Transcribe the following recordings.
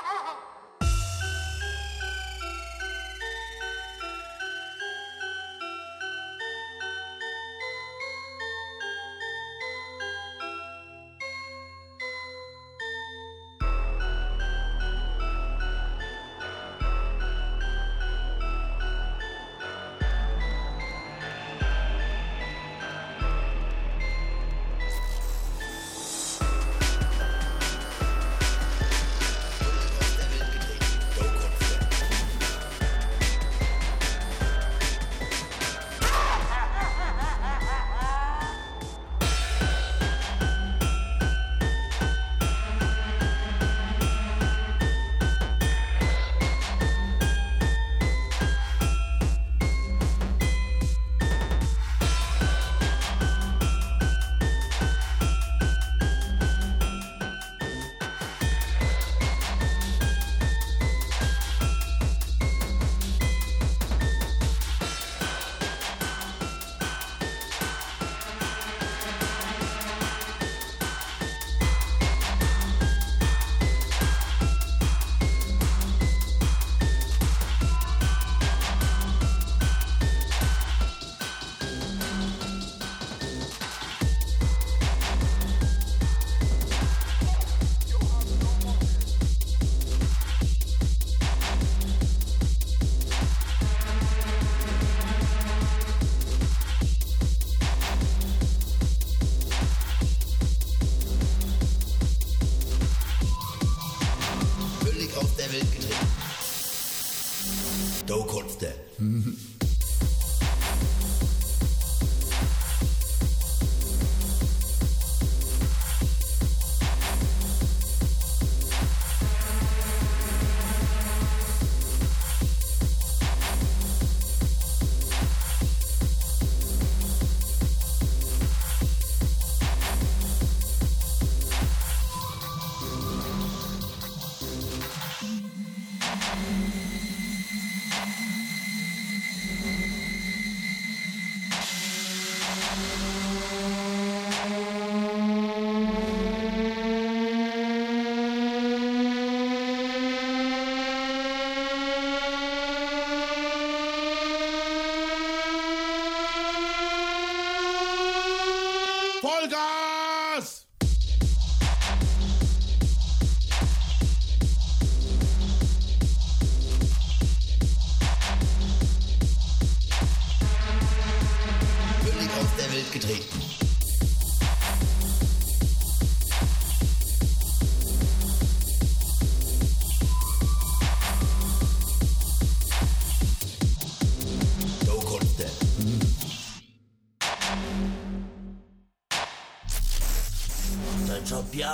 Ah!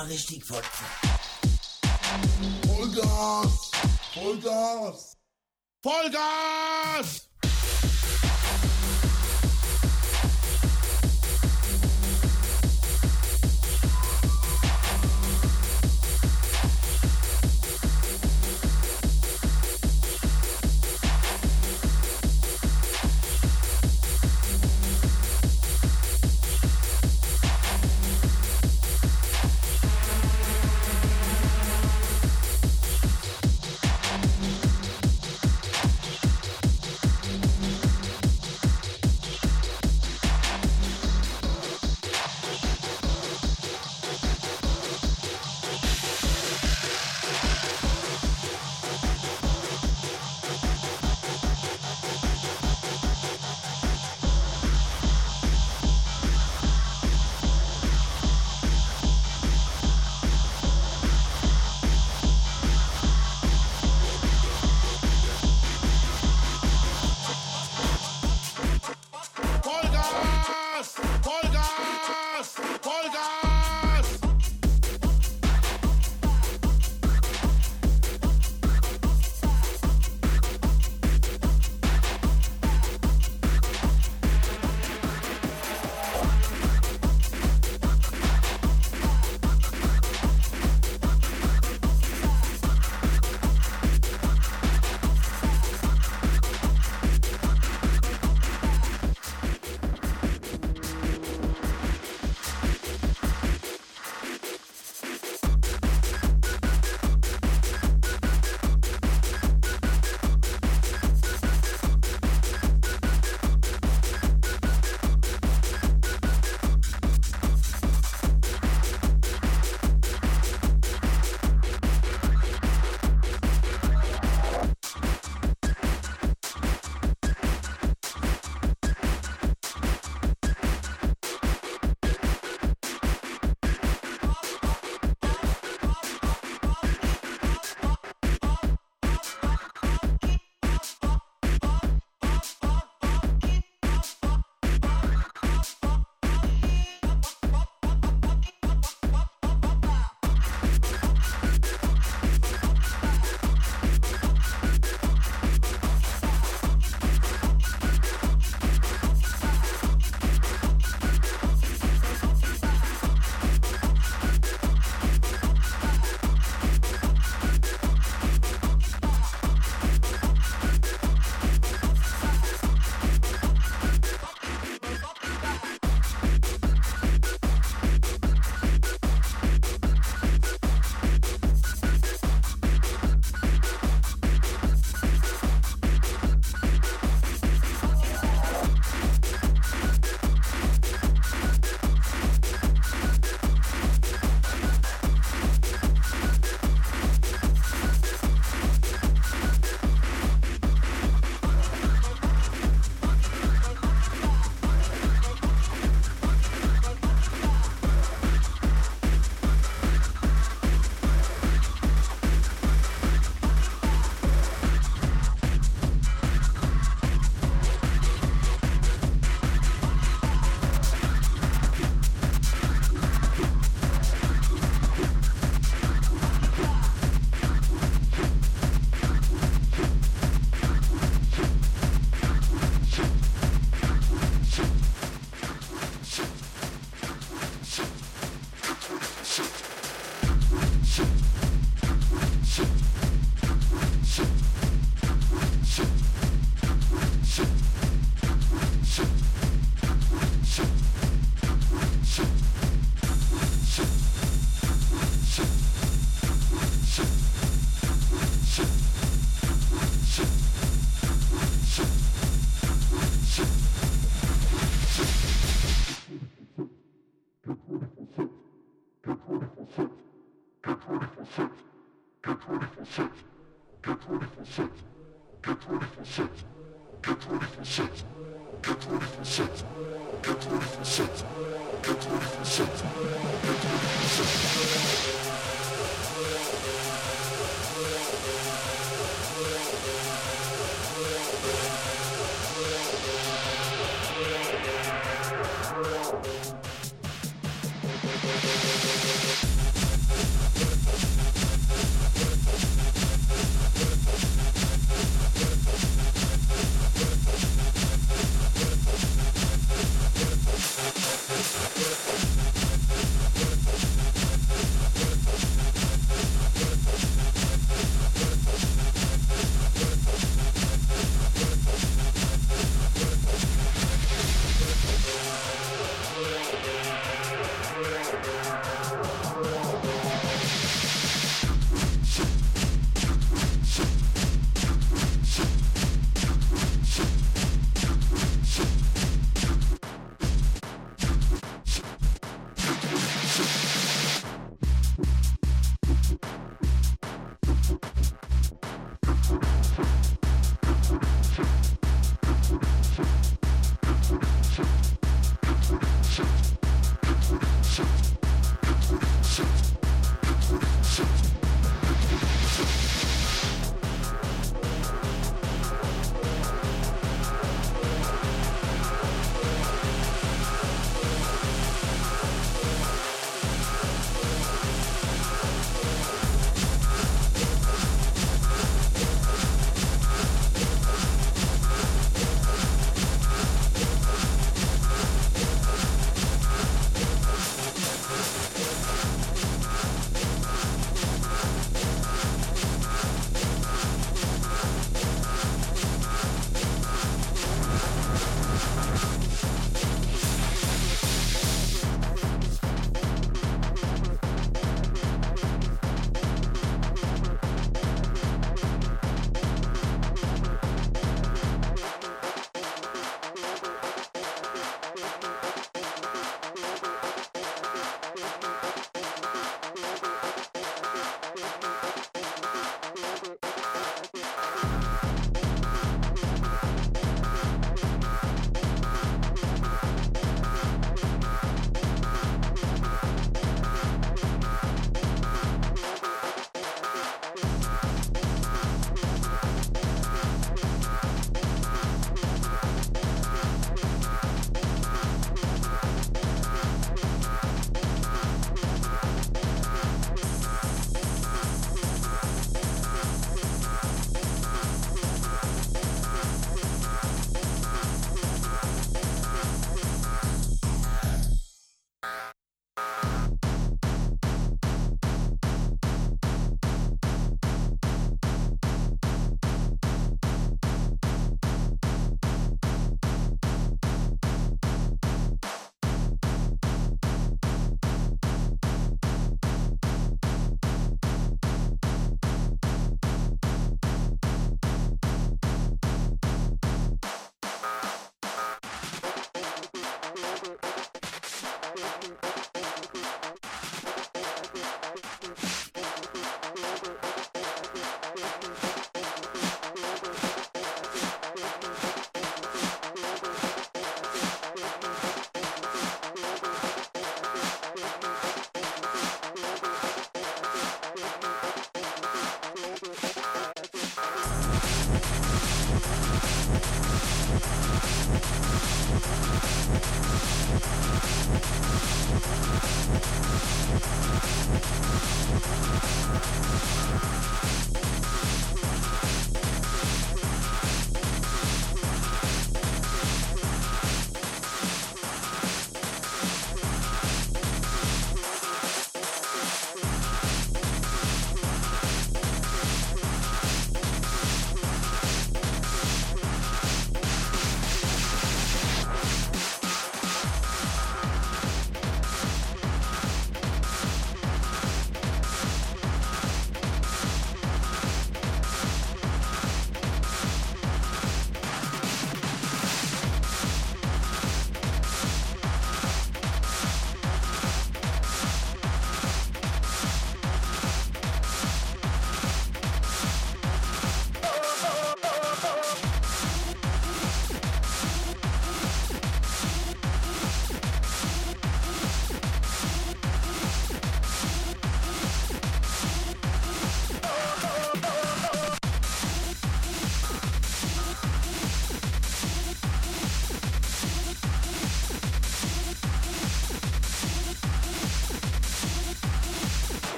Ja richtig fotzen. Vollgas! Vollgas! Vollgas!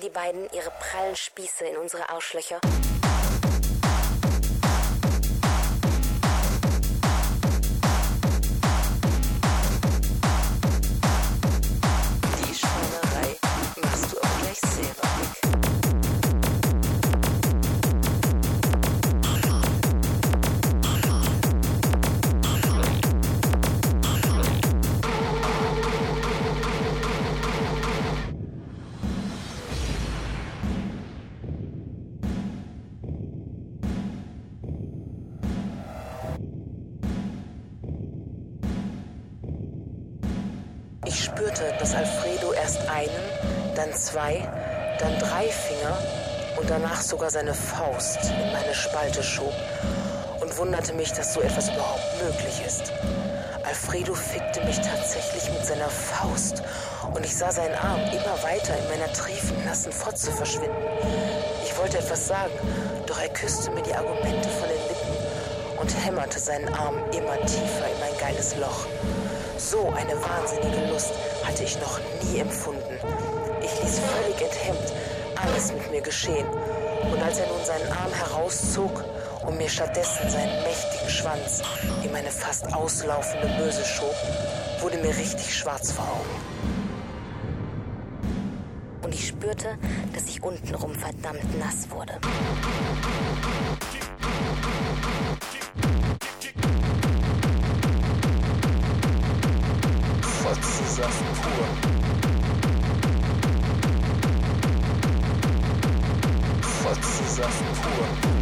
Die beiden ihre prallen Spieße in unsere Arschlöcher. Sogar seine Faust in meine Spalte schob und wunderte mich, dass so etwas überhaupt möglich ist. Alfredo fickte mich tatsächlich mit seiner Faust und ich sah seinen Arm immer weiter in meiner triefend nassen Fotze verschwinden. Ich wollte etwas sagen, doch er küsste mir die Argumente von den Lippen und hämmerte seinen Arm immer tiefer in mein geiles Loch. So eine wahnsinnige Lust hatte ich noch nie empfunden. Ich ließ völlig enthemmt alles mit mir geschehen. Und als er nun seinen Arm herauszog und mir stattdessen seinen mächtigen Schwanz in meine fast auslaufende Möse schob, wurde mir richtig schwarz vor Augen. Und ich spürte, dass ich untenrum verdammt nass wurde. Fotzensaft pur. Sesame Tour.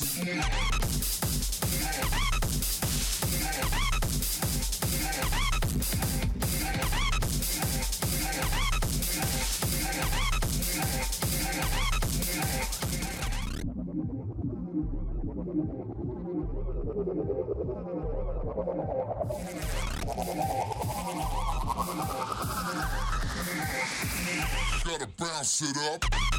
Gotta bounce it up.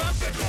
Drop it!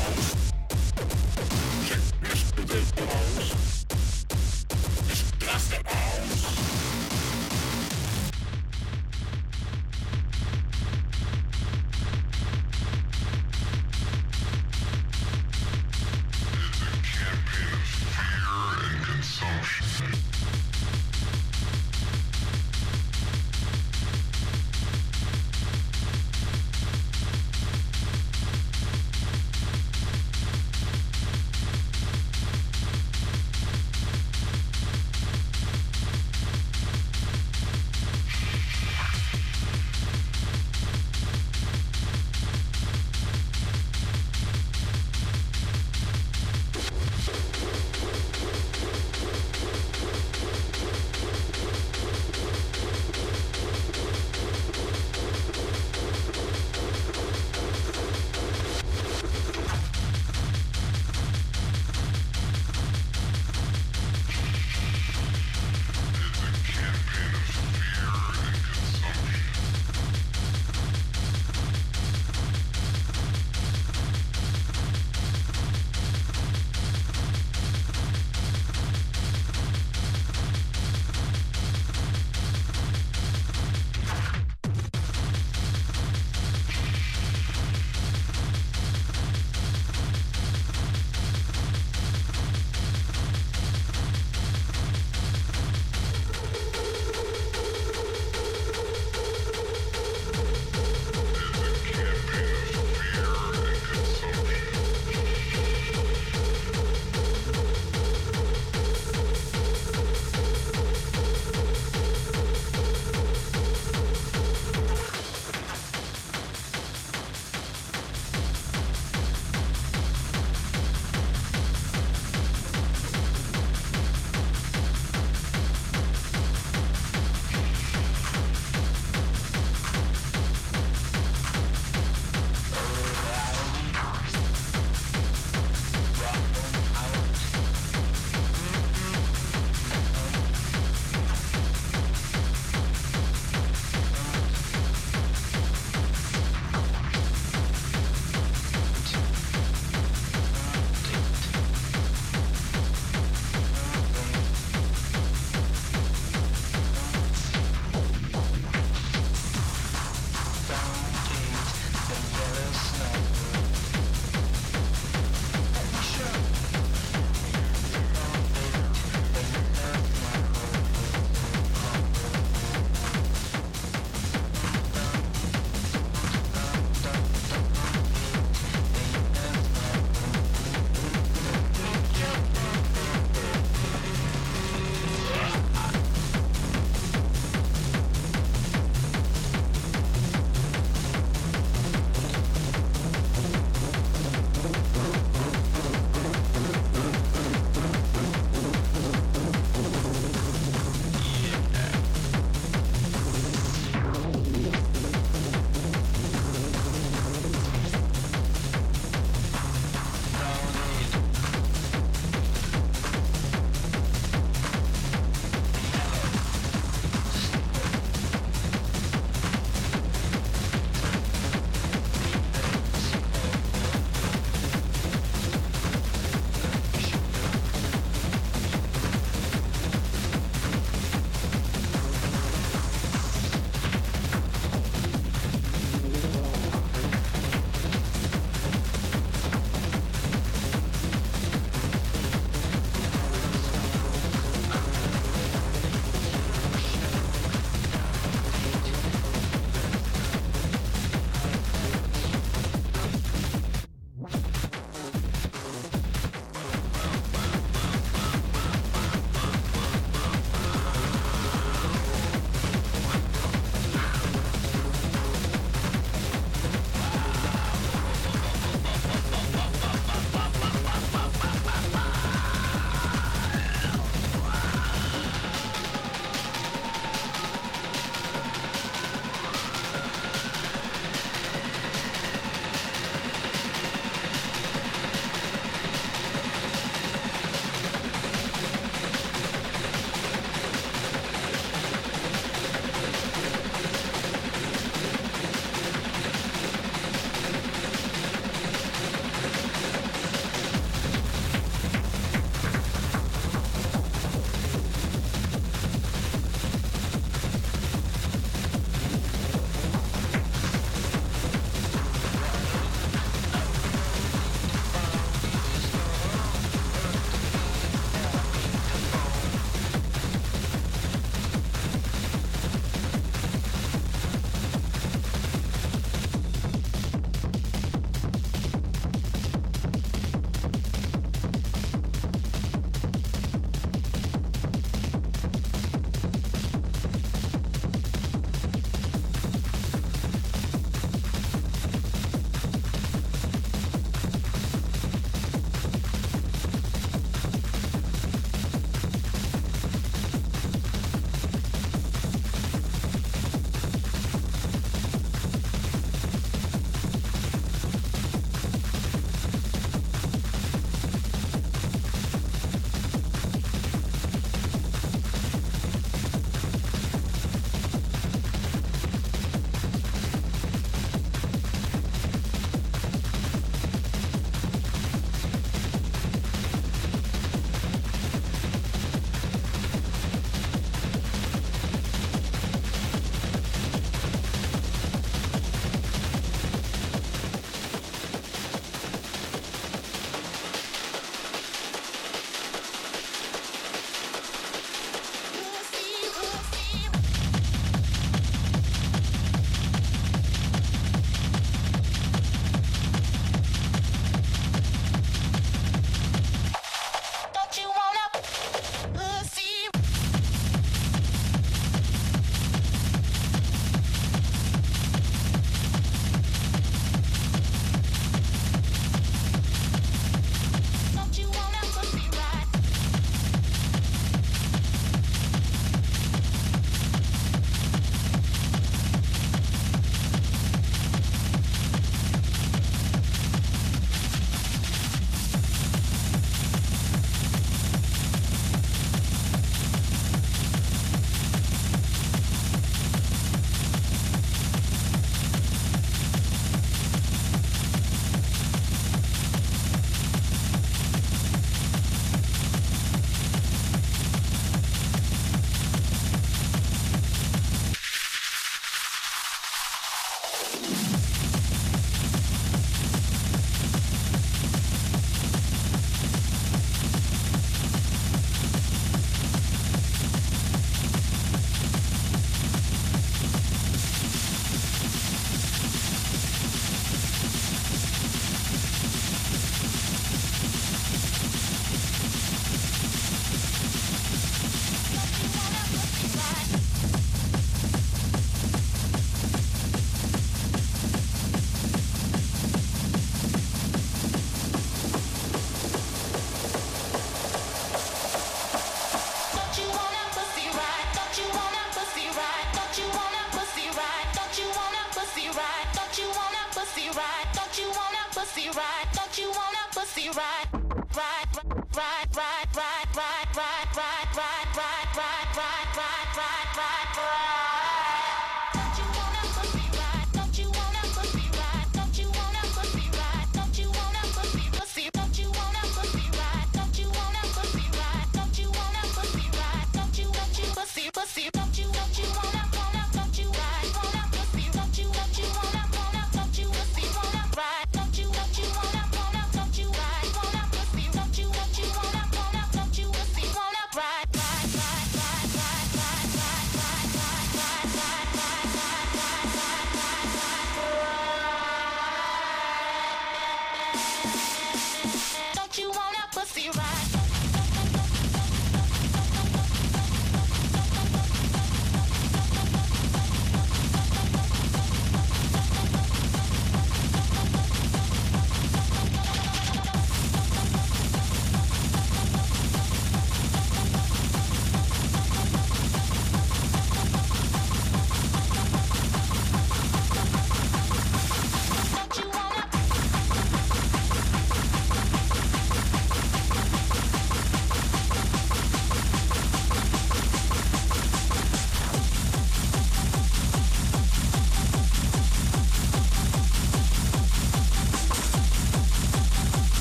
ride? Don't you want a pussy ride? Ride, ride, ride, ride, ride, ride.